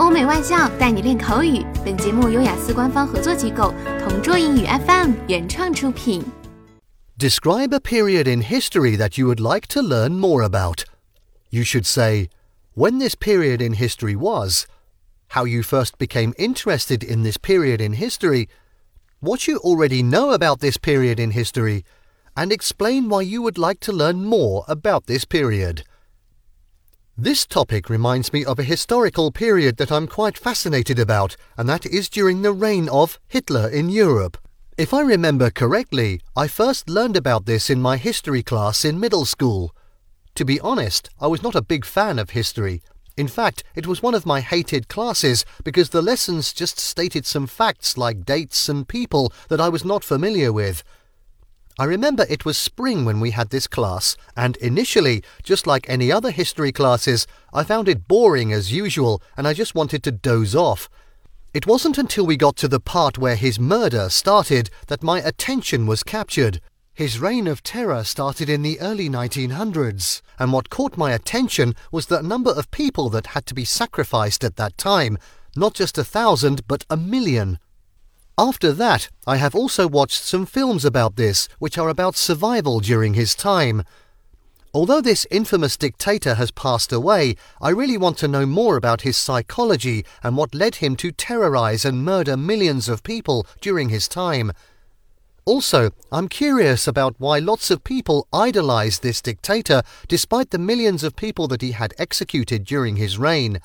欧美外教带你练口语。本节目由雅思官方合作机构同桌英语 FM 原创出品。Describe a period in history that you would like to learn more about. You should say when this period in history was, how you first became interested in this period in history, what you already know about this period in history, and explain why you would like to learn more about this period. This topic reminds me of a historical period that I'm quite fascinated about, and that is during the reign of Hitler in Europe. If I remember correctly, I first learned about this in my history class in middle school. To be honest, I was not a big fan of history. In fact, it was one of my hated classes because the lessons just stated some facts like dates and people that I was not familiar with. I remember it was spring when we had this class, and initially, just like any other history classes, I found it boring as usual and I just wanted to doze off. It wasn't until we got to the part where his murder started that my attention was captured. His reign of terror started in the early 1900s, and what caught my attention was the number of people that had to be sacrificed at that time. Not just a thousand, but a million. After that, I have also watched some films about this, which are about survival during his time. Although this infamous dictator has passed away, I really want to know more about his psychology and what led him to terrorize and murder millions of people during his time. Also, I'm curious about why lots of people idolized this dictator despite the millions of people that he had executed during his reign.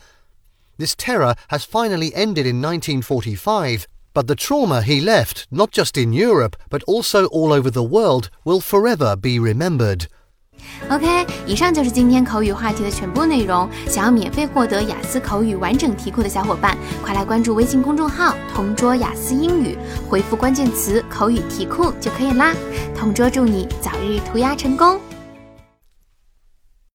This terror has finally ended in 1945, but the trauma he left, not just in Europe, but also all over the world, will forever be remembered. OK，以上就是今天口语话题的全部内容。想要免费获得雅思口语完整题库的小伙伴，快来关注微信公众号“同桌雅思英语”，回复关键词“口语题库”就可以啦。同桌祝你早日屠鸭成功！